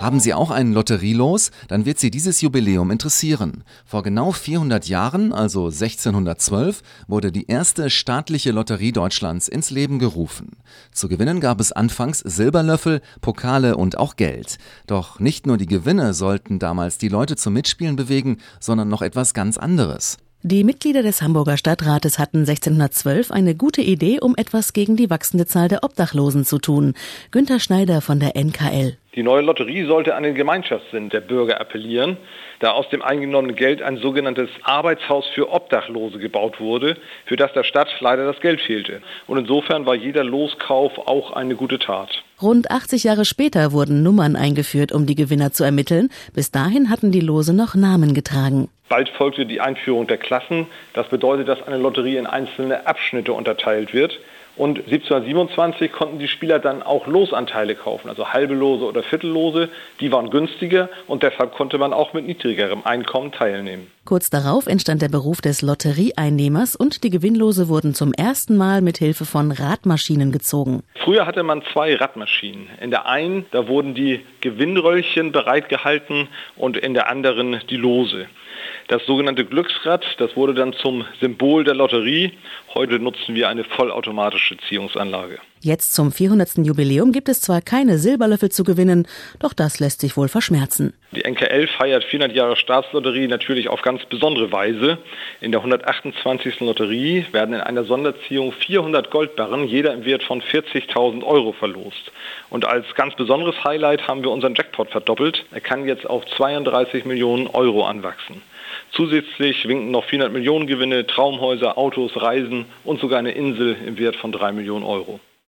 Haben Sie auch einen Lotterielos? Dann wird Sie dieses Jubiläum interessieren. Vor genau 400 Jahren, also 1612, wurde die erste staatliche Lotterie Deutschlands ins Leben gerufen. Zu gewinnen gab es anfangs Silberlöffel, Pokale und auch Geld. Doch nicht nur die Gewinne sollten damals die Leute zum Mitspielen bewegen, sondern noch etwas ganz anderes. Die Mitglieder des Hamburger Stadtrates hatten 1612 eine gute Idee, um etwas gegen die wachsende Zahl der Obdachlosen zu tun. Günter Schneider von der NKL. Die neue Lotterie sollte an den Gemeinschaftssinn der Bürger appellieren, da aus dem eingenommenen Geld ein sogenanntes Arbeitshaus für Obdachlose gebaut wurde, für das der Stadt leider das Geld fehlte. Und insofern war jeder Loskauf auch eine gute Tat. Rund 80 Jahre später wurden Nummern eingeführt, um die Gewinner zu ermitteln. Bis dahin hatten die Lose noch Namen getragen. Bald folgte die Einführung der Klassen. Das bedeutet, dass eine Lotterie in einzelne Abschnitte unterteilt wird. Und 1727 konnten die Spieler dann auch Losanteile kaufen, also halbe Lose oder Viertellose. Die waren günstiger und deshalb konnte man auch mit niedrigerem Einkommen teilnehmen. Kurz darauf entstand der Beruf des Lotterieeinnehmers und die Gewinnlose wurden zum ersten Mal mit Hilfe von Radmaschinen gezogen. Früher hatte man zwei Radmaschinen. In der einen, da wurden die Gewinnröllchen bereitgehalten und in der anderen die Lose. Das sogenannte Glücksrad, das wurde dann zum Symbol der Lotterie. Heute nutzen wir eine vollautomatische Ziehungsanlage. Jetzt zum 400. Jubiläum gibt es zwar keine Silberlöffel zu gewinnen, doch das lässt sich wohl verschmerzen. Die NKL feiert 400 Jahre Staatslotterie natürlich auf ganz besondere Weise. In der 128. Lotterie werden in einer Sonderziehung 400 Goldbarren, jeder im Wert von 40.000 Euro verlost. Und als ganz besonderes Highlight haben wir unseren Jackpot verdoppelt. Er kann jetzt auf 32 Millionen Euro anwachsen. Zusätzlich winken noch 400 Millionen Gewinne, Traumhäuser, Autos, Reisen und sogar eine Insel im Wert von 3 Millionen Euro.